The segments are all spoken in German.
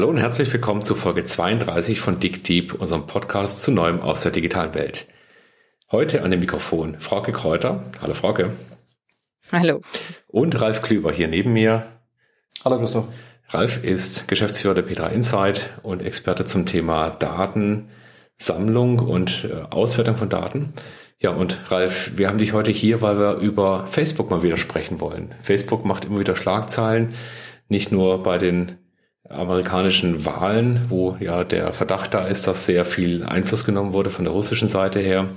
Hallo und herzlich willkommen zu Folge 32 von Dick Deep, unserem Podcast zu Neuem aus der digitalen Welt. Heute an dem Mikrofon Frauke Kräuter. Hallo Frauke. Hallo. Und Ralf Klüber hier neben mir. Hallo Christoph. Ralf ist Geschäftsführer der Petra Insight und Experte zum Thema Datensammlung und äh, Auswertung von Daten. Ja, und Ralf, wir haben dich heute hier, weil wir über Facebook mal wieder sprechen wollen. Facebook macht immer wieder Schlagzeilen, nicht nur bei den amerikanischen Wahlen, wo ja der Verdacht da ist, dass sehr viel Einfluss genommen wurde von der russischen Seite her.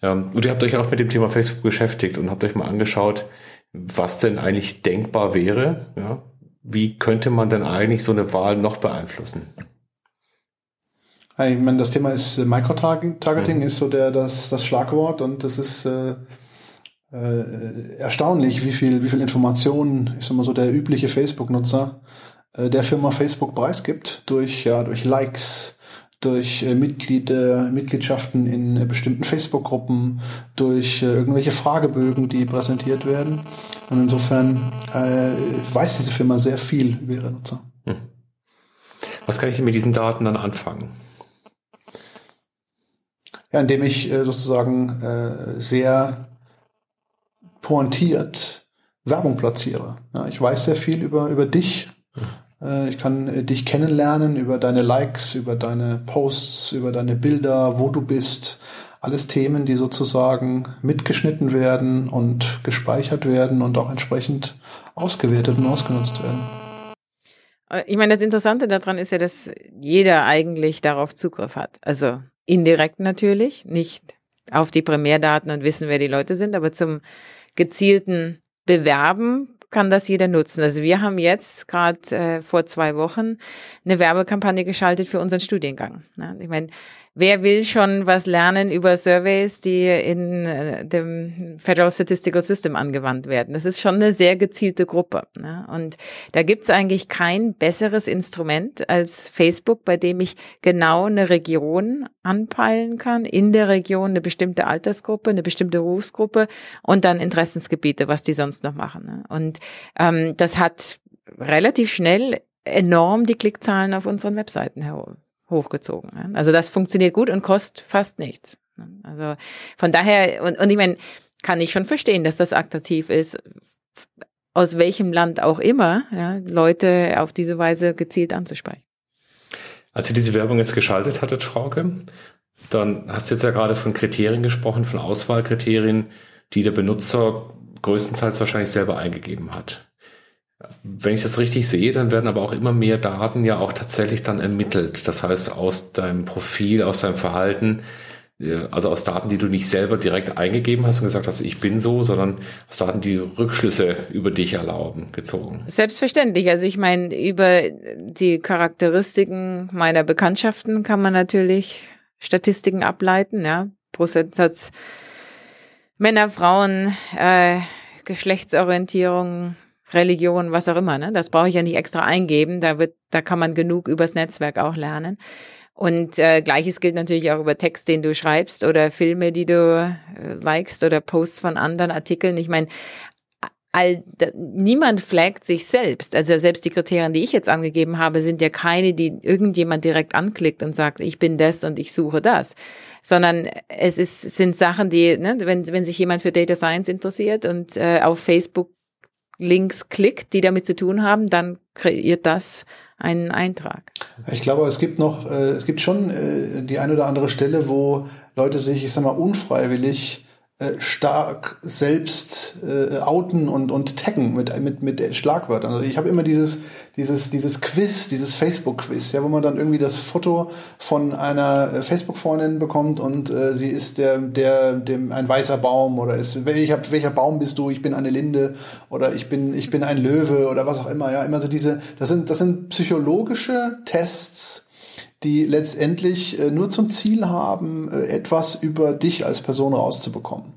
Und ihr habt euch auch mit dem Thema Facebook beschäftigt und habt euch mal angeschaut, was denn eigentlich denkbar wäre. Ja? Wie könnte man denn eigentlich so eine Wahl noch beeinflussen? Ich meine, das Thema ist äh, Microtargeting, mhm. ist so der, das, das Schlagwort und das ist äh, äh, erstaunlich, wie viel, wie viel Informationen, ich sag mal so, der übliche Facebook-Nutzer äh, der Firma Facebook preisgibt durch, ja, durch Likes, durch äh, Mitglieder, Mitgliedschaften in äh, bestimmten Facebook-Gruppen, durch äh, irgendwelche Fragebögen, die präsentiert werden. Und insofern äh, weiß diese Firma sehr viel über ihre Nutzer. Hm. Was kann ich mit diesen Daten dann anfangen? Ja, indem ich äh, sozusagen äh, sehr pointiert Werbung platziere. Ja, ich weiß sehr viel über, über dich äh, ich kann äh, dich kennenlernen über deine Likes, über deine Posts, über deine Bilder, wo du bist. Alles Themen, die sozusagen mitgeschnitten werden und gespeichert werden und auch entsprechend ausgewertet und ausgenutzt werden. Äh, ich meine, das Interessante daran ist ja, dass jeder eigentlich darauf Zugriff hat. Also indirekt natürlich, nicht auf die Primärdaten und wissen, wer die Leute sind, aber zum gezielten Bewerben kann das jeder nutzen. Also wir haben jetzt gerade äh, vor zwei Wochen eine Werbekampagne geschaltet für unseren Studiengang. Ja, ich meine, wer will schon was lernen über Surveys, die in äh, dem Federal Statistical System angewandt werden? Das ist schon eine sehr gezielte Gruppe. Ne? Und da gibt's eigentlich kein besseres Instrument als Facebook, bei dem ich genau eine Region anpeilen kann, in der Region eine bestimmte Altersgruppe, eine bestimmte Berufsgruppe und dann Interessensgebiete, was die sonst noch machen. Ne? Und ähm, das hat relativ schnell enorm die Klickzahlen auf unseren Webseiten herum hochgezogen. Also das funktioniert gut und kostet fast nichts. Also von daher, und, und ich meine, kann ich schon verstehen, dass das attraktiv ist, aus welchem Land auch immer, ja, Leute auf diese Weise gezielt anzusprechen. Als ihr diese Werbung jetzt geschaltet hattet, Frauke, dann hast du jetzt ja gerade von Kriterien gesprochen, von Auswahlkriterien, die der Benutzer größtenteils wahrscheinlich selber eingegeben hat. Wenn ich das richtig sehe, dann werden aber auch immer mehr Daten ja auch tatsächlich dann ermittelt. Das heißt, aus deinem Profil, aus deinem Verhalten, also aus Daten, die du nicht selber direkt eingegeben hast und gesagt hast, ich bin so, sondern aus Daten, die Rückschlüsse über dich erlauben, gezogen. Selbstverständlich. Also ich meine, über die Charakteristiken meiner Bekanntschaften kann man natürlich Statistiken ableiten, ja. Prozentsatz Männer, Frauen, äh, Geschlechtsorientierung, Religion, was auch immer. Ne? Das brauche ich ja nicht extra eingeben. Da wird, da kann man genug übers Netzwerk auch lernen. Und äh, gleiches gilt natürlich auch über Text, den du schreibst oder Filme, die du äh, likest oder Posts von anderen Artikeln. Ich meine, all, da, niemand flaggt sich selbst. Also selbst die Kriterien, die ich jetzt angegeben habe, sind ja keine, die irgendjemand direkt anklickt und sagt, ich bin das und ich suche das. Sondern es ist, sind Sachen, die, ne, wenn, wenn sich jemand für Data Science interessiert und äh, auf Facebook Links klickt, die damit zu tun haben, dann kreiert das einen Eintrag. Ich glaube, es gibt noch, äh, es gibt schon äh, die eine oder andere Stelle, wo Leute sich, ich sag mal, unfreiwillig stark selbst äh, outen und, und taggen mit, mit, mit Schlagwörtern. Also ich habe immer dieses, dieses, dieses Quiz, dieses Facebook-Quiz, ja, wo man dann irgendwie das Foto von einer äh, Facebook-Freundin bekommt und äh, sie ist der, der, dem ein weißer Baum oder ist, welcher, welcher Baum bist du? Ich bin eine Linde oder ich bin, ich bin ein Löwe oder was auch immer, ja, immer so diese, das sind, das sind psychologische Tests, die letztendlich äh, nur zum Ziel haben, äh, etwas über dich als Person rauszubekommen.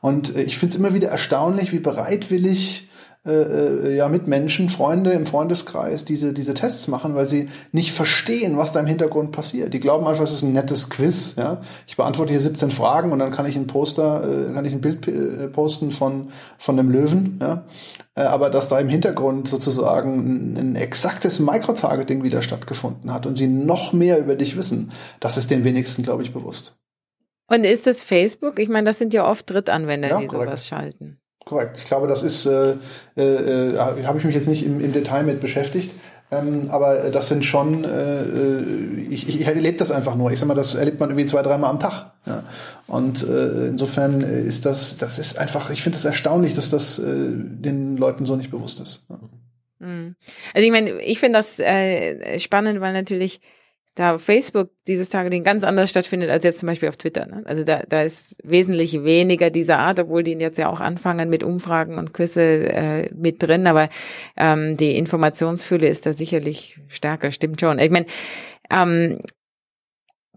Und äh, ich finde es immer wieder erstaunlich, wie bereitwillig äh, äh, ja mit Menschen, Freunde im Freundeskreis diese, diese Tests machen, weil sie nicht verstehen, was da im Hintergrund passiert. Die glauben einfach, es ist ein nettes Quiz. Ja? Ich beantworte hier 17 Fragen und dann kann ich ein Poster, äh, kann ich ein Bild äh, posten von, von einem Löwen. Ja? Äh, aber dass da im Hintergrund sozusagen ein, ein exaktes Microtargeting wieder stattgefunden hat und sie noch mehr über dich wissen, das ist den wenigsten, glaube ich, bewusst. Und ist das Facebook? Ich meine, das sind ja oft Drittanwender, ja, die korrekt. sowas schalten. Korrekt. Ich glaube, das ist, äh, äh, äh, habe ich mich jetzt nicht im, im Detail mit beschäftigt. Ähm, aber das sind schon, äh, äh, ich, ich erlebe das einfach nur. Ich sag mal, das erlebt man irgendwie zwei, dreimal am Tag. Ja. Und äh, insofern ist das, das ist einfach, ich finde das erstaunlich, dass das äh, den Leuten so nicht bewusst ist. Ja. Mhm. Also ich meine, ich finde das äh, spannend, weil natürlich da Facebook dieses Targeting ganz anders stattfindet als jetzt zum Beispiel auf Twitter. Ne? Also da, da ist wesentlich weniger dieser Art, obwohl die jetzt ja auch anfangen mit Umfragen und Quizze äh, mit drin, aber ähm, die Informationsfülle ist da sicherlich stärker, stimmt schon. Ich meine, ähm,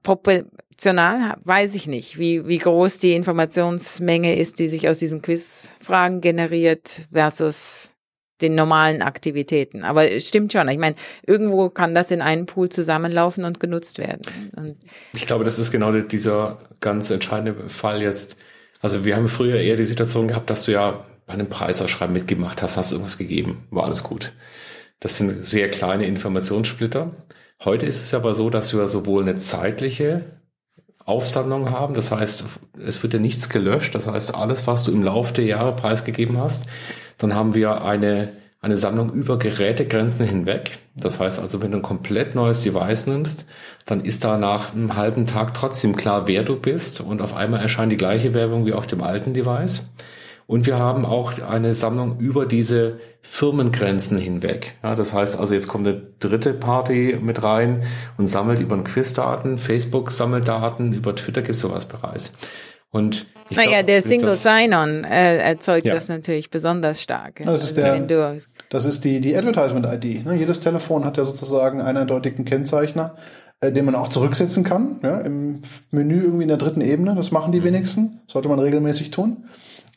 proportional weiß ich nicht, wie, wie groß die Informationsmenge ist, die sich aus diesen Quizfragen generiert versus den normalen Aktivitäten. Aber es stimmt schon. Ich meine, irgendwo kann das in einen Pool zusammenlaufen und genutzt werden. Und ich glaube, das ist genau dieser ganz entscheidende Fall jetzt. Also wir haben früher eher die Situation gehabt, dass du ja bei einem Preisausschreiben mitgemacht hast, hast irgendwas gegeben, war alles gut. Das sind sehr kleine Informationssplitter. Heute ist es aber so, dass wir sowohl eine zeitliche Aufsammlung haben. Das heißt, es wird ja nichts gelöscht. Das heißt, alles, was du im Laufe der Jahre preisgegeben hast, dann haben wir eine, eine Sammlung über Gerätegrenzen hinweg. Das heißt also, wenn du ein komplett neues Device nimmst, dann ist da nach einem halben Tag trotzdem klar, wer du bist und auf einmal erscheint die gleiche Werbung wie auf dem alten Device. Und wir haben auch eine Sammlung über diese Firmengrenzen hinweg. Ja, das heißt also, jetzt kommt eine dritte Party mit rein und sammelt über ein Quiz Daten, Facebook sammelt Daten, über Twitter gibt es sowas bereits. Und ich naja, glaub, der Single Sign-On äh, erzeugt ja. das natürlich besonders stark. Das ist, also der, das ist die, die Advertisement-ID. Ne? Jedes Telefon hat ja sozusagen einen eindeutigen Kennzeichner, äh, den man auch zurücksetzen kann. Ja? Im Menü irgendwie in der dritten Ebene. Das machen die mhm. wenigsten. Sollte man regelmäßig tun.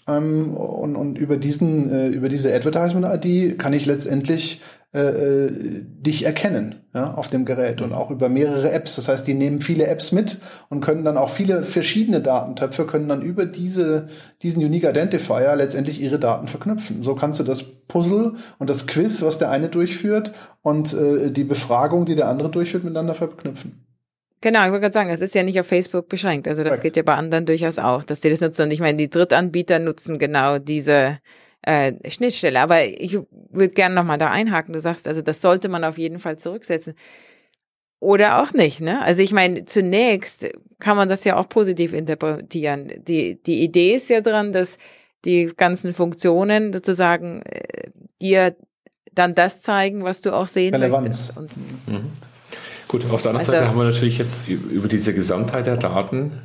Ähm, und, und über diesen, äh, über diese Advertisement-ID kann ich letztendlich äh, äh, dich erkennen ja, auf dem Gerät und auch über mehrere Apps. Das heißt, die nehmen viele Apps mit und können dann auch viele verschiedene Datentöpfe, können dann über diese, diesen Unique Identifier letztendlich ihre Daten verknüpfen. So kannst du das Puzzle und das Quiz, was der eine durchführt und äh, die Befragung, die der andere durchführt, miteinander verknüpfen. Genau, ich wollte gerade sagen, es ist ja nicht auf Facebook beschränkt. Also das Correct. geht ja bei anderen durchaus auch, dass die das nutzen. Und ich meine, die Drittanbieter nutzen genau diese äh, Schnittstelle. Aber ich würde gerne nochmal da einhaken. Du sagst, also das sollte man auf jeden Fall zurücksetzen. Oder auch nicht, ne? Also ich meine, zunächst kann man das ja auch positiv interpretieren. Die, die Idee ist ja dran, dass die ganzen Funktionen sozusagen äh, dir dann das zeigen, was du auch sehen Relevanz. möchtest. Und, mhm. Gut, auf der anderen also, Seite haben wir natürlich jetzt über diese Gesamtheit der Daten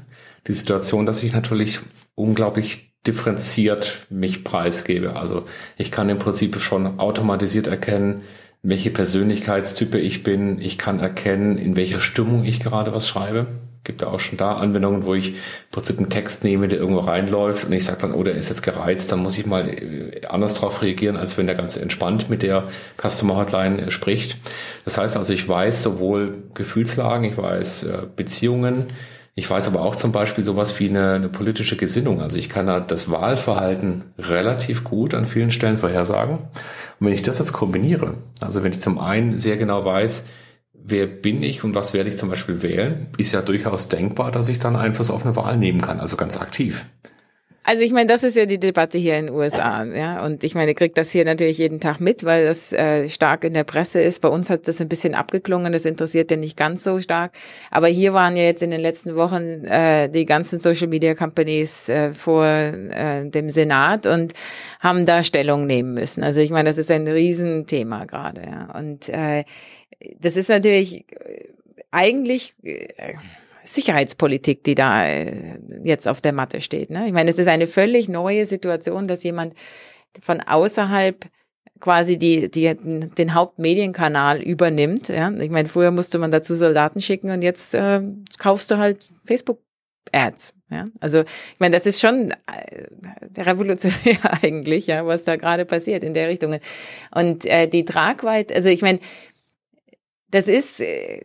die Situation, dass ich natürlich unglaublich differenziert mich preisgebe. Also ich kann im Prinzip schon automatisiert erkennen, welche Persönlichkeitstype ich bin. Ich kann erkennen, in welcher Stimmung ich gerade was schreibe gibt ja auch schon da Anwendungen, wo ich im Prinzip einen Text nehme, der irgendwo reinläuft und ich sage dann, oh, der ist jetzt gereizt, dann muss ich mal äh, anders drauf reagieren, als wenn der ganz entspannt mit der Customer Hotline äh, spricht. Das heißt also, ich weiß sowohl Gefühlslagen, ich weiß äh, Beziehungen, ich weiß aber auch zum Beispiel sowas wie eine, eine politische Gesinnung. Also ich kann da das Wahlverhalten relativ gut an vielen Stellen vorhersagen. Und wenn ich das jetzt kombiniere, also wenn ich zum einen sehr genau weiß, wer bin ich und was werde ich zum Beispiel wählen, ist ja durchaus denkbar, dass ich dann Einfluss auf eine Wahl nehmen kann, also ganz aktiv. Also ich meine, das ist ja die Debatte hier in den USA, ja. Und ich meine, kriegt das hier natürlich jeden Tag mit, weil das äh, stark in der Presse ist. Bei uns hat das ein bisschen abgeklungen, das interessiert ja nicht ganz so stark. Aber hier waren ja jetzt in den letzten Wochen äh, die ganzen Social Media Companies äh, vor äh, dem Senat und haben da Stellung nehmen müssen. Also ich meine, das ist ein Riesenthema gerade, ja. Und äh, das ist natürlich äh, eigentlich äh, Sicherheitspolitik, die da äh, jetzt auf der Matte steht. Ne? Ich meine, es ist eine völlig neue Situation, dass jemand von außerhalb quasi die, die, den Hauptmedienkanal übernimmt. Ja? Ich meine, früher musste man dazu Soldaten schicken und jetzt äh, kaufst du halt Facebook Ads. Ja, also ich meine, das ist schon äh, revolutionär eigentlich, ja, was da gerade passiert in der Richtung. Und äh, die Tragweite, also ich meine, das ist, äh,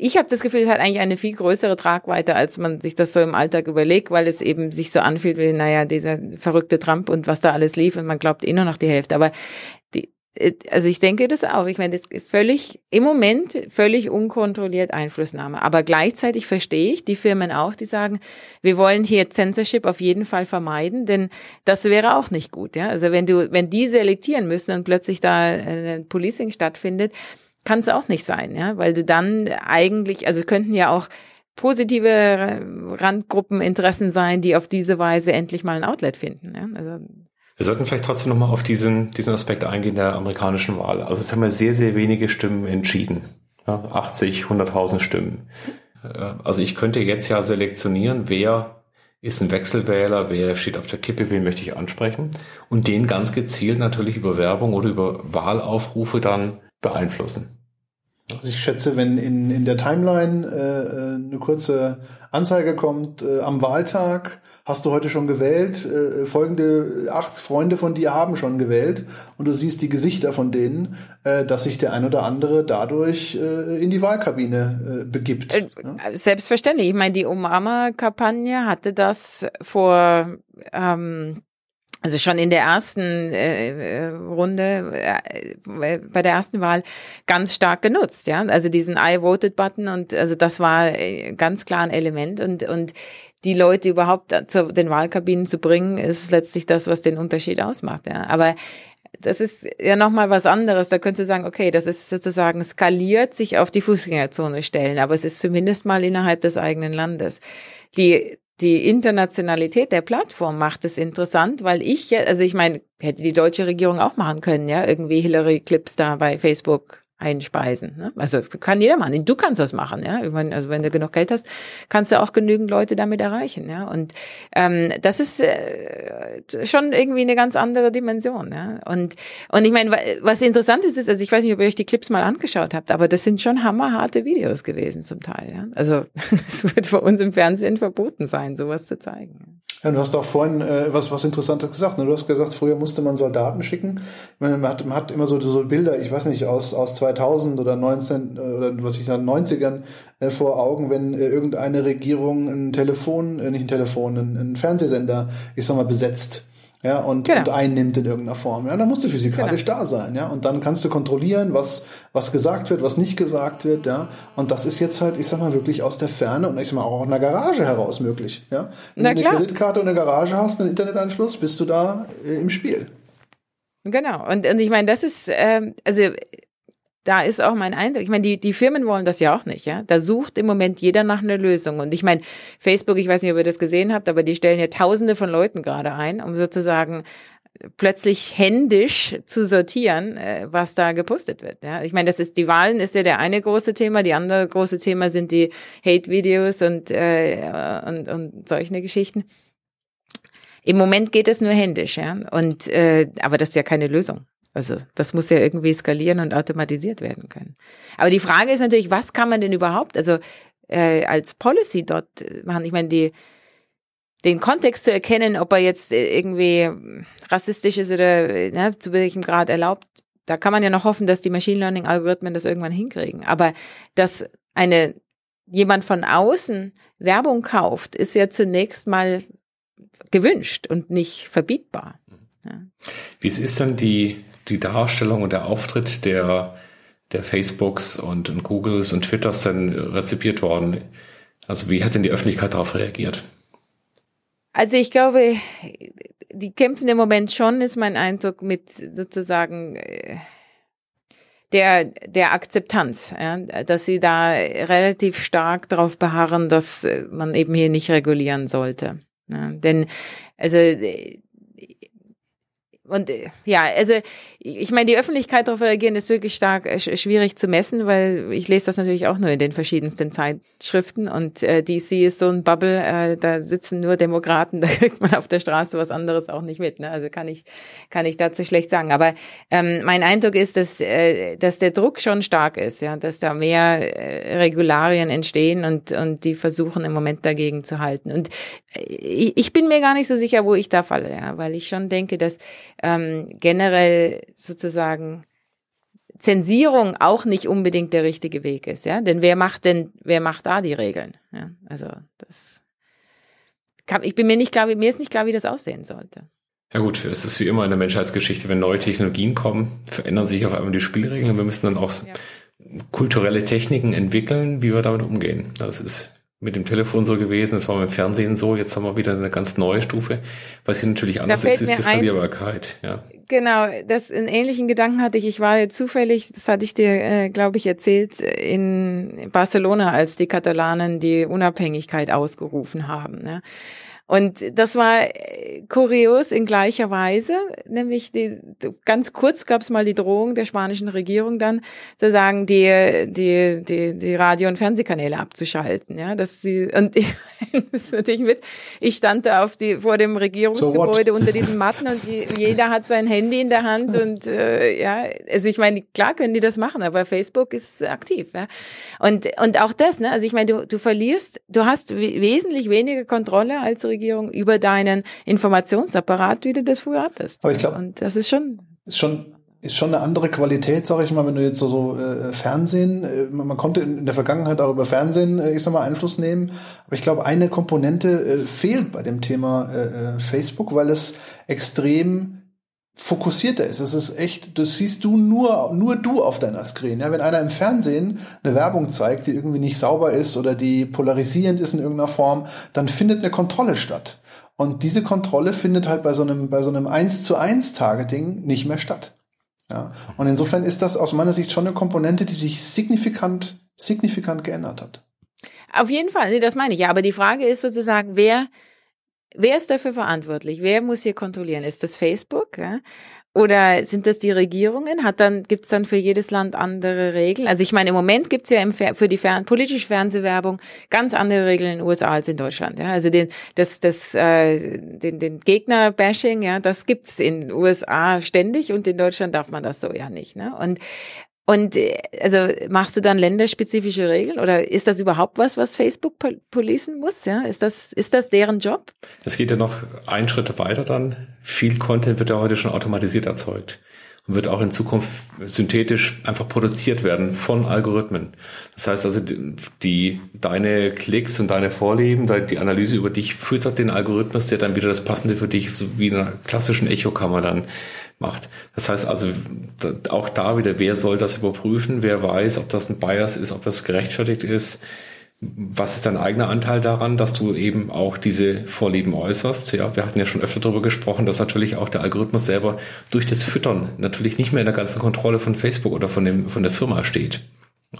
ich habe das Gefühl, es hat eigentlich eine viel größere Tragweite, als man sich das so im Alltag überlegt, weil es eben sich so anfühlt wie, naja, dieser verrückte Trump und was da alles lief und man glaubt eh nur noch die Hälfte. Aber die, äh, also ich denke das auch. Ich meine, das ist völlig, im Moment völlig unkontrolliert Einflussnahme. Aber gleichzeitig verstehe ich die Firmen auch, die sagen, wir wollen hier Censorship auf jeden Fall vermeiden, denn das wäre auch nicht gut. Ja? Also wenn du, wenn die selektieren müssen und plötzlich da ein Policing stattfindet, kann es auch nicht sein, ja, weil du dann eigentlich, also könnten ja auch positive Randgruppeninteressen sein, die auf diese Weise endlich mal ein Outlet finden. Ja? Also wir sollten vielleicht trotzdem nochmal auf diesen, diesen Aspekt eingehen der amerikanischen Wahl. Also es haben ja sehr, sehr wenige Stimmen entschieden. Ja, 80, 100.000 Stimmen. Äh, also ich könnte jetzt ja selektionieren, wer ist ein Wechselwähler, wer steht auf der Kippe, wen möchte ich ansprechen und den ganz gezielt natürlich über Werbung oder über Wahlaufrufe dann beeinflussen. Also ich schätze, wenn in, in der Timeline äh, äh, eine kurze Anzeige kommt, äh, am Wahltag hast du heute schon gewählt, äh, folgende acht Freunde von dir haben schon gewählt und du siehst die Gesichter von denen, äh, dass sich der ein oder andere dadurch äh, in die Wahlkabine äh, begibt. Äh, ja? Selbstverständlich. Ich meine, die Obama-Kampagne hatte das vor ähm, also schon in der ersten äh, Runde, äh, bei der ersten Wahl ganz stark genutzt, ja. Also diesen I voted Button und also das war äh, ganz klar ein Element und und die Leute überhaupt zu den Wahlkabinen zu bringen, ist letztlich das, was den Unterschied ausmacht, ja. Aber das ist ja nochmal was anderes. Da könntest du sagen, okay, das ist sozusagen skaliert sich auf die Fußgängerzone stellen, aber es ist zumindest mal innerhalb des eigenen Landes. Die die Internationalität der Plattform macht es interessant, weil ich, also ich meine, hätte die deutsche Regierung auch machen können, ja, irgendwie Hillary-Clips da bei Facebook einspeisen. Ne? Also kann jeder machen. Du kannst das machen, ja. Also wenn du genug Geld hast, kannst du auch genügend Leute damit erreichen, ja. Und ähm, das ist äh, schon irgendwie eine ganz andere Dimension, ja. Und und ich meine, was interessant ist, ist, also ich weiß nicht, ob ihr euch die Clips mal angeschaut habt, aber das sind schon hammerharte Videos gewesen zum Teil, ja. Also es wird bei uns im Fernsehen verboten sein, sowas zu zeigen. Ja, du hast auch vorhin äh, was, was Interessantes gesagt. Ne? Du hast gesagt, früher musste man Soldaten schicken. Man, hat, man hat immer so, so Bilder, ich weiß nicht, aus, aus 2000 oder 19 äh, oder was ich dann 90ern äh, vor Augen, wenn äh, irgendeine Regierung ein Telefon, äh, nicht ein Telefon, ein, ein Fernsehsender, ich sag mal, besetzt ja, und, genau. und einnimmt in irgendeiner Form. Ja, da musst du physikalisch genau. da sein, ja, und dann kannst du kontrollieren, was, was gesagt wird, was nicht gesagt wird, ja, und das ist jetzt halt, ich sag mal, wirklich aus der Ferne und ich sag mal auch aus einer Garage heraus möglich, ja. Wenn Na, du eine klar. Kreditkarte und eine Garage hast, einen Internetanschluss, bist du da äh, im Spiel. Genau, und, und ich meine, das ist, ähm, also da ist auch mein Eindruck. Ich meine, die, die Firmen wollen das ja auch nicht, ja. Da sucht im Moment jeder nach einer Lösung. Und ich meine, Facebook, ich weiß nicht, ob ihr das gesehen habt, aber die stellen ja tausende von Leuten gerade ein, um sozusagen plötzlich händisch zu sortieren, äh, was da gepostet wird. Ja, ich meine, das ist die Wahlen ist ja der eine große Thema, die andere große Thema sind die Hate-Videos und äh, und und solche Geschichten. Im Moment geht es nur händisch, ja, und äh, aber das ist ja keine Lösung. Also das muss ja irgendwie skalieren und automatisiert werden können. Aber die Frage ist natürlich, was kann man denn überhaupt, also äh, als Policy dort machen? Ich meine, die den Kontext zu erkennen, ob er jetzt äh, irgendwie rassistisch ist oder ne, zu welchem Grad erlaubt, da kann man ja noch hoffen, dass die Machine Learning Algorithmen das irgendwann hinkriegen. Aber dass eine jemand von außen Werbung kauft, ist ja zunächst mal gewünscht und nicht verbietbar. Ja. Wie ist denn die die Darstellung und der Auftritt der, der Facebooks und, und Googles und Twitters denn rezipiert worden? Also wie hat denn die Öffentlichkeit darauf reagiert? Also ich glaube, die kämpfen im Moment schon, ist mein Eindruck, mit sozusagen äh, der, der Akzeptanz, ja, dass sie da relativ stark darauf beharren, dass man eben hier nicht regulieren sollte. Ja, denn also und ja, also ich meine, die Öffentlichkeit darauf reagieren ist wirklich stark äh, schwierig zu messen, weil ich lese das natürlich auch nur in den verschiedensten Zeitschriften und äh, DC ist so ein Bubble, äh, da sitzen nur Demokraten, da kriegt man auf der Straße was anderes auch nicht mit. Ne? Also kann ich kann ich dazu schlecht sagen. Aber ähm, mein Eindruck ist, dass äh, dass der Druck schon stark ist, ja, dass da mehr äh, Regularien entstehen und und die versuchen im Moment dagegen zu halten. Und äh, ich, ich bin mir gar nicht so sicher, wo ich da falle, ja, weil ich schon denke, dass ähm, generell sozusagen Zensierung auch nicht unbedingt der richtige Weg ist, ja. Denn wer macht denn, wer macht da die Regeln? Ja, also das kann, ich bin mir nicht klar, mir ist nicht klar, wie das aussehen sollte. Ja gut, es ist wie immer in der Menschheitsgeschichte, wenn neue Technologien kommen, verändern sich auf einmal die Spielregeln und wir müssen dann auch ja. kulturelle Techniken entwickeln, wie wir damit umgehen. Das ist mit dem Telefon so gewesen, es war mit dem Fernsehen so, jetzt haben wir wieder eine ganz neue Stufe. Was hier natürlich anders ist, ist die Skalierbarkeit. Ja. Genau, das einen ähnlichen Gedanken hatte ich. Ich war zufällig, das hatte ich dir, äh, glaube ich, erzählt, in Barcelona, als die Katalanen die Unabhängigkeit ausgerufen haben. Ne? Und das war äh, kurios in gleicher Weise, nämlich die, ganz kurz gab es mal die Drohung der spanischen Regierung dann, zu sagen, die, die, die, die Radio- und Fernsehkanäle abzuschalten. Ja, dass sie, und ich, das ist natürlich mit, ich stand da auf die, vor dem Regierungsgebäude so unter diesen Matten und die, jeder hat sein Handy in der Hand und äh, ja, also ich meine, klar können die das machen, aber Facebook ist aktiv. Ja. Und, und auch das, ne, also ich meine, du, du verlierst, du hast wesentlich weniger Kontrolle als Regierung Regierung über deinen Informationsapparat, wie du das früher hattest. Aber ich glaube, und das ist schon ist schon ist schon eine andere Qualität, sage ich mal, wenn du jetzt so, so äh, Fernsehen, äh, man, man, konnte in, in, der Vergangenheit auch über Fernsehen, äh, ich sag mal, Einfluss nehmen. Aber ich glaube, eine Komponente äh, fehlt bei dem Thema äh, äh, Facebook, weil es extrem fokussierter ist. Es ist echt, das siehst du nur, nur du auf deiner Screen. Ja, wenn einer im Fernsehen eine Werbung zeigt, die irgendwie nicht sauber ist oder die polarisierend ist in irgendeiner Form, dann findet eine Kontrolle statt. Und diese Kontrolle findet halt bei so einem, bei so einem 1 zu 1 Targeting nicht mehr statt. Ja. Und insofern ist das aus meiner Sicht schon eine Komponente, die sich signifikant, signifikant geändert hat. Auf jeden Fall, das meine ich ja. Aber die Frage ist sozusagen, wer, Wer ist dafür verantwortlich? Wer muss hier kontrollieren? Ist das Facebook? Ja? Oder sind das die Regierungen? Hat dann gibt's dann für jedes Land andere Regeln? Also ich meine, im Moment gibt's ja im, für die Fern politische Fernsehwerbung ganz andere Regeln in den USA als in Deutschland. Ja? Also den, das, das, äh, den, den Gegner-Bashing, ja, das gibt's in den USA ständig und in Deutschland darf man das so ja nicht. Ne? Und und äh, also machst du dann länderspezifische Regeln oder ist das überhaupt was, was Facebook policen muss? Ja, ist das ist das deren Job? Es geht ja noch einen Schritt weiter dann. Viel Content wird ja heute schon automatisiert erzeugt und wird auch in Zukunft synthetisch einfach produziert werden von Algorithmen. Das heißt also, die, deine Klicks und deine Vorlieben, die Analyse über dich füttert den Algorithmus, der dann wieder das Passende für dich, so wie in einer klassischen Echokammer dann macht. Das heißt also, auch da wieder, wer soll das überprüfen? Wer weiß, ob das ein Bias ist, ob das gerechtfertigt ist? Was ist dein eigener Anteil daran, dass du eben auch diese Vorlieben äußerst? Ja, wir hatten ja schon öfter darüber gesprochen, dass natürlich auch der Algorithmus selber durch das Füttern natürlich nicht mehr in der ganzen Kontrolle von Facebook oder von dem, von der Firma steht.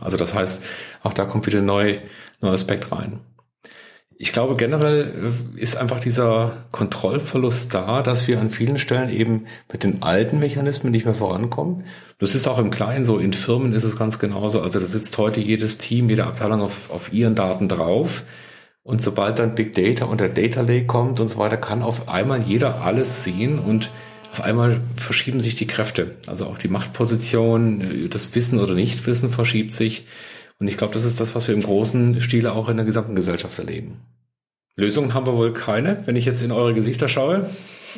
Also das heißt, auch da kommt wieder ein neu, neuer Aspekt rein ich glaube, generell äh, ist einfach dieser Kontrollverlust da, dass wir an vielen Stellen eben mit den alten Mechanismen nicht mehr vorankommen. Das ist auch im Kleinen so. In Firmen ist es ganz genauso. Also da sitzt heute jedes Team, jede Abteilung auf, auf ihren Daten drauf. Und sobald dann Big Data und der Data Lake kommt und so weiter, kann auf einmal jeder alles sehen und auf einmal verschieben sich die Kräfte. Also auch die Machtposition, äh, das Wissen oder Nichtwissen verschiebt sich. Und ich glaube, das ist das, was wir im großen Stile auch in der gesamten Gesellschaft erleben. Lösungen haben wir wohl keine, wenn ich jetzt in eure Gesichter schaue.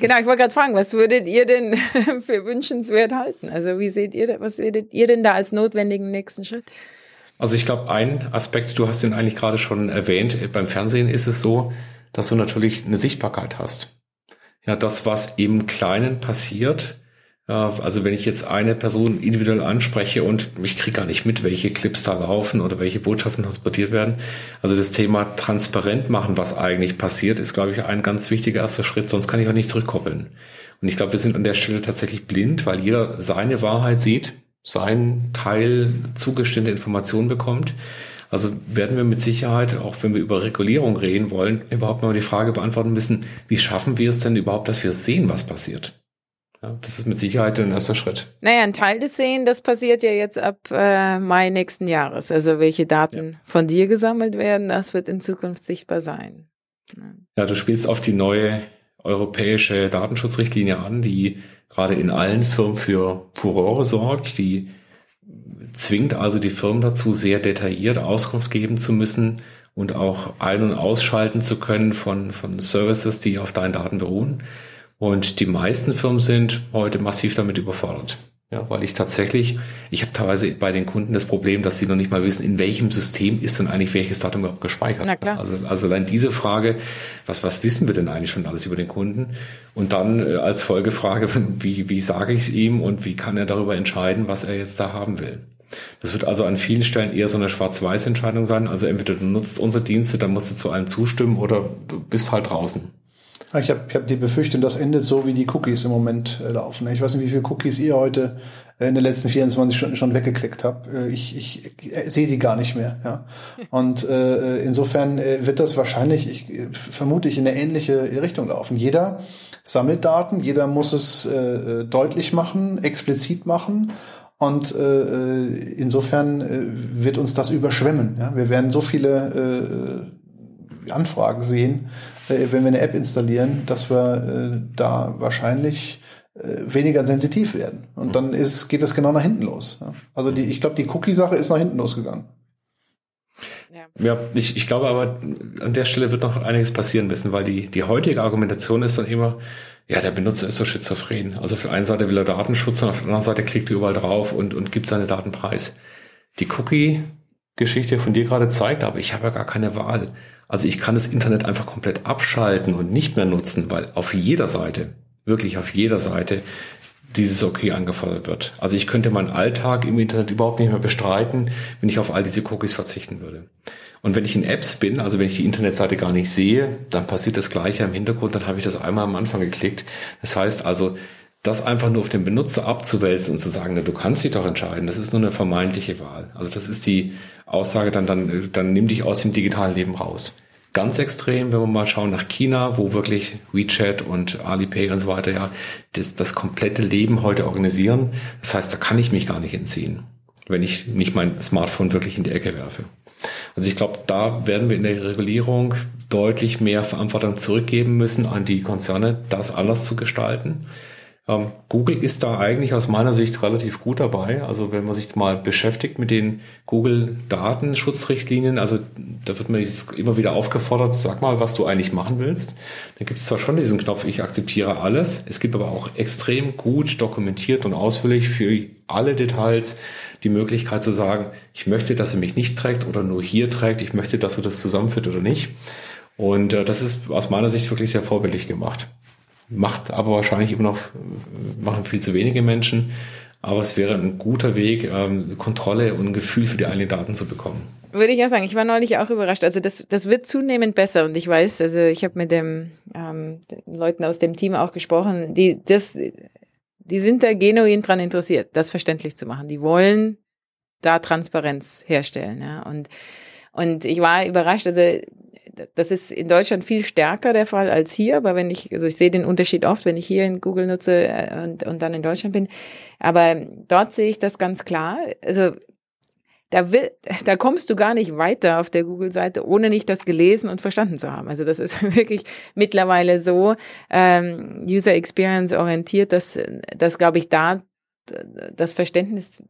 Genau, ich wollte gerade fragen, was würdet ihr denn für wünschenswert halten? Also wie seht ihr, was seht ihr denn da als notwendigen nächsten Schritt? Also ich glaube, ein Aspekt, du hast ihn eigentlich gerade schon erwähnt, beim Fernsehen ist es so, dass du natürlich eine Sichtbarkeit hast. Ja, das, was im Kleinen passiert, also wenn ich jetzt eine Person individuell anspreche und ich kriege gar nicht mit, welche Clips da laufen oder welche Botschaften transportiert werden. Also das Thema transparent machen, was eigentlich passiert, ist, glaube ich, ein ganz wichtiger erster Schritt. Sonst kann ich auch nicht zurückkoppeln. Und ich glaube, wir sind an der Stelle tatsächlich blind, weil jeder seine Wahrheit sieht, seinen Teil zugestimmte Informationen bekommt. Also werden wir mit Sicherheit, auch wenn wir über Regulierung reden wollen, überhaupt mal die Frage beantworten müssen, wie schaffen wir es denn überhaupt, dass wir sehen, was passiert? Ja, das ist mit Sicherheit ein erster Schritt. Naja, ein Teil des Sehen, das passiert ja jetzt ab äh, Mai nächsten Jahres. Also welche Daten ja. von dir gesammelt werden, das wird in Zukunft sichtbar sein. Ja, du spielst auf die neue europäische Datenschutzrichtlinie an, die gerade in allen Firmen für Furore sorgt, die zwingt also die Firmen dazu, sehr detailliert Auskunft geben zu müssen und auch ein- und ausschalten zu können von, von Services, die auf deinen Daten beruhen. Und die meisten Firmen sind heute massiv damit überfordert. Ja, weil ich tatsächlich, ich habe teilweise bei den Kunden das Problem, dass sie noch nicht mal wissen, in welchem System ist denn eigentlich welches Datum überhaupt gespeichert. Na klar. Also, also allein diese Frage, was, was wissen wir denn eigentlich schon alles über den Kunden? Und dann äh, als Folgefrage, wie, wie sage ich es ihm und wie kann er darüber entscheiden, was er jetzt da haben will? Das wird also an vielen Stellen eher so eine Schwarz-Weiß-Entscheidung sein. Also entweder du nutzt unsere Dienste, dann musst du zu allem zustimmen oder du bist halt draußen. Ich habe ich hab die Befürchtung, das endet so, wie die Cookies im Moment äh, laufen. Ich weiß nicht, wie viele Cookies ihr heute äh, in den letzten 24 Stunden schon weggeklickt habt. Äh, ich, ich, ich sehe sie gar nicht mehr. Ja. Und äh, insofern wird das wahrscheinlich, ich, vermute ich, in eine ähnliche Richtung laufen. Jeder sammelt Daten, jeder muss es äh, deutlich machen, explizit machen und äh, insofern wird uns das überschwemmen. Ja? Wir werden so viele äh, Anfragen sehen, wenn wir eine App installieren, dass wir äh, da wahrscheinlich äh, weniger sensitiv werden. Und dann ist, geht das genau nach hinten los. Ja? Also die, ich glaube, die Cookie-Sache ist nach hinten losgegangen. Ja, ja ich, ich glaube aber, an der Stelle wird noch einiges passieren müssen, weil die, die heutige Argumentation ist dann immer, ja, der Benutzer ist so schizophren. Also auf der einen Seite will er Datenschutz und auf der anderen Seite klickt er überall drauf und, und gibt seine Daten preis. Die Cookie-Geschichte von dir gerade zeigt, aber ich habe ja gar keine Wahl. Also ich kann das Internet einfach komplett abschalten und nicht mehr nutzen, weil auf jeder Seite, wirklich auf jeder Seite, dieses Okay angefordert wird. Also ich könnte meinen Alltag im Internet überhaupt nicht mehr bestreiten, wenn ich auf all diese Cookies verzichten würde. Und wenn ich in Apps bin, also wenn ich die Internetseite gar nicht sehe, dann passiert das gleiche im Hintergrund, dann habe ich das einmal am Anfang geklickt. Das heißt also, das einfach nur auf den Benutzer abzuwälzen und zu sagen, na, du kannst dich doch entscheiden, das ist nur eine vermeintliche Wahl. Also das ist die Aussage, dann, dann, dann nimm dich aus dem digitalen Leben raus. Ganz extrem, wenn wir mal schauen nach China, wo wirklich WeChat und Alipay und so weiter ja das, das komplette Leben heute organisieren. Das heißt, da kann ich mich gar nicht entziehen, wenn ich nicht mein Smartphone wirklich in die Ecke werfe. Also ich glaube, da werden wir in der Regulierung deutlich mehr Verantwortung zurückgeben müssen an die Konzerne, das anders zu gestalten. Ähm, Google ist da eigentlich aus meiner Sicht relativ gut dabei. Also wenn man sich mal beschäftigt mit den Google-Datenschutzrichtlinien, also da wird man jetzt immer wieder aufgefordert, sag mal, was du eigentlich machen willst. Dann gibt es zwar schon diesen Knopf, ich akzeptiere alles. Es gibt aber auch extrem gut dokumentiert und ausführlich für alle Details die Möglichkeit zu sagen, ich möchte, dass er mich nicht trägt oder nur hier trägt. Ich möchte, dass er das zusammenführt oder nicht. Und äh, das ist aus meiner Sicht wirklich sehr vorbildlich gemacht macht aber wahrscheinlich immer noch, machen viel zu wenige Menschen. Aber es wäre ein guter Weg, ähm, Kontrolle und ein Gefühl für die eigenen Daten zu bekommen. Würde ich auch sagen. Ich war neulich auch überrascht. Also das, das wird zunehmend besser. Und ich weiß, also ich habe mit dem, ähm, den Leuten aus dem Team auch gesprochen, die, das, die sind da genuin dran interessiert, das verständlich zu machen. Die wollen da Transparenz herstellen. Ja. Und, und ich war überrascht. Also das ist in Deutschland viel stärker der Fall als hier, aber wenn ich, also ich sehe den Unterschied oft, wenn ich hier in Google nutze äh, und, und dann in Deutschland bin. Aber dort sehe ich das ganz klar. Also da, will, da kommst du gar nicht weiter auf der Google-Seite, ohne nicht das gelesen und verstanden zu haben. Also das ist wirklich mittlerweile so ähm, User Experience orientiert, dass, dass glaube ich, da das Verständnis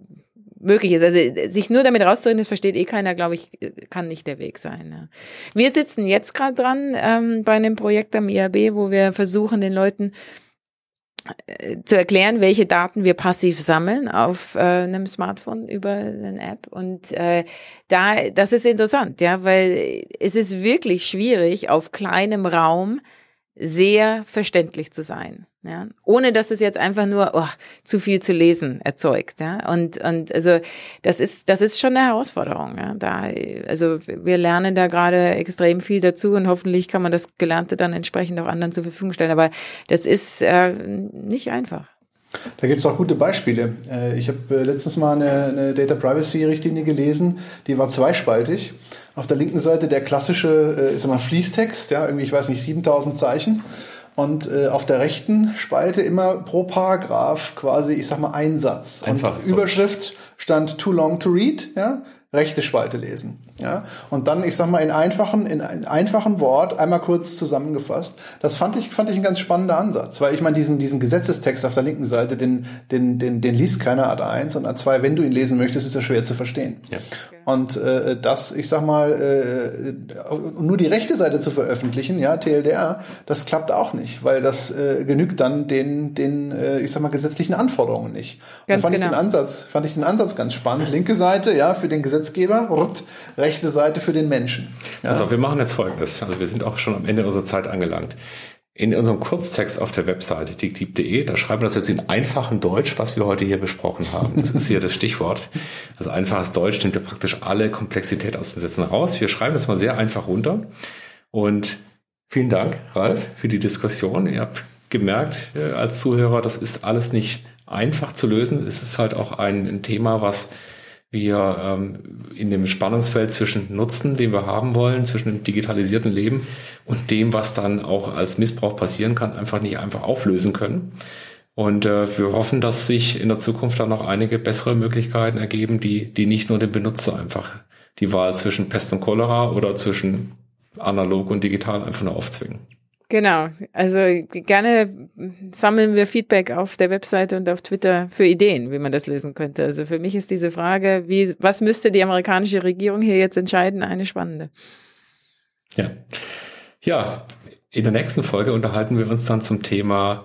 möglich ist. Also sich nur damit rauszureden, das versteht eh keiner, glaube ich, kann nicht der Weg sein. Ja. Wir sitzen jetzt gerade dran ähm, bei einem Projekt am IAB, wo wir versuchen, den Leuten äh, zu erklären, welche Daten wir passiv sammeln auf äh, einem Smartphone über eine App. Und äh, da, das ist interessant, ja, weil es ist wirklich schwierig, auf kleinem Raum sehr verständlich zu sein. Ja, ohne dass es jetzt einfach nur oh, zu viel zu lesen erzeugt. Ja, und und also das ist das ist schon eine Herausforderung. Ja, da also wir lernen da gerade extrem viel dazu und hoffentlich kann man das Gelernte dann entsprechend auch anderen zur Verfügung stellen. Aber das ist äh, nicht einfach. Da gibt es auch gute Beispiele. Äh, ich habe äh, letztens mal eine, eine Data Privacy Richtlinie gelesen, die war zweispaltig. Auf der linken Seite der klassische, äh, ich sag mal, Fließtext, ja, irgendwie, ich weiß nicht, 7000 Zeichen. Und äh, auf der rechten Spalte immer pro Paragraph quasi, ich sag mal, ein Satz. Einfach und Überschrift stand too long to read, ja, rechte Spalte lesen. Ja, und dann, ich sag mal, in einfachen, in einem einfachen Wort einmal kurz zusammengefasst. Das fand ich, fand ich ein ganz spannender Ansatz, weil ich meine, diesen, diesen Gesetzestext auf der linken Seite, den, den, den, den liest keiner Ad 1 und Ad 2, wenn du ihn lesen möchtest, ist er schwer zu verstehen. Ja. Und äh, das, ich sag mal, äh, nur die rechte Seite zu veröffentlichen, ja, TLDR, das klappt auch nicht, weil das äh, genügt dann den, den, äh, ich sag mal, gesetzlichen Anforderungen nicht. Ganz fand genau. ich den Ansatz, fand ich den Ansatz ganz spannend. Linke Seite, ja, für den Gesetzgeber, rechte rechte Seite für den Menschen. Ja. Also wir machen jetzt Folgendes. Also wir sind auch schon am Ende unserer Zeit angelangt. In unserem Kurztext auf der Webseite ticktipp.de, da schreiben wir das jetzt in einfachem Deutsch, was wir heute hier besprochen haben. Das ist hier das Stichwort. Also einfaches Deutsch nimmt ja praktisch alle Komplexität aus den Sätzen raus. Wir schreiben das mal sehr einfach runter. Und vielen Dank, Ralf, für die Diskussion. Ihr habt gemerkt äh, als Zuhörer, das ist alles nicht einfach zu lösen. Es ist halt auch ein, ein Thema, was wir ähm, in dem Spannungsfeld zwischen Nutzen, den wir haben wollen, zwischen dem digitalisierten Leben und dem, was dann auch als Missbrauch passieren kann, einfach nicht einfach auflösen können. Und äh, wir hoffen, dass sich in der Zukunft dann noch einige bessere Möglichkeiten ergeben, die, die nicht nur dem Benutzer einfach die Wahl zwischen Pest und Cholera oder zwischen analog und digital einfach nur aufzwingen. Genau, also gerne sammeln wir Feedback auf der Webseite und auf Twitter für Ideen, wie man das lösen könnte. Also für mich ist diese Frage, wie, was müsste die amerikanische Regierung hier jetzt entscheiden, eine spannende. Ja. Ja, in der nächsten Folge unterhalten wir uns dann zum Thema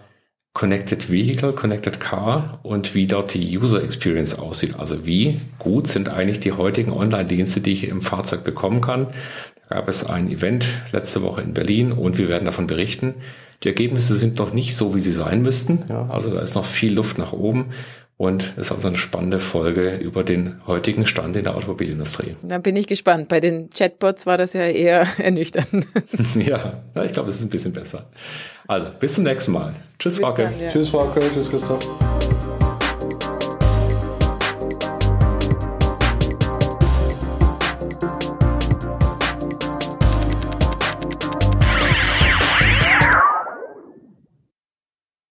Connected Vehicle, Connected Car und wie dort die User Experience aussieht. Also wie gut sind eigentlich die heutigen Online-Dienste, die ich im Fahrzeug bekommen kann gab es ein Event letzte Woche in Berlin und wir werden davon berichten. Die Ergebnisse sind noch nicht so, wie sie sein müssten. Ja, also da ist noch viel Luft nach oben und es ist also eine spannende Folge über den heutigen Stand in der Automobilindustrie. Da bin ich gespannt. Bei den Chatbots war das ja eher ernüchternd. ja, ich glaube, es ist ein bisschen besser. Also, bis zum nächsten Mal. Tschüss, Frauke. Ja. Tschüss, Frauke. Tschüss, Christoph.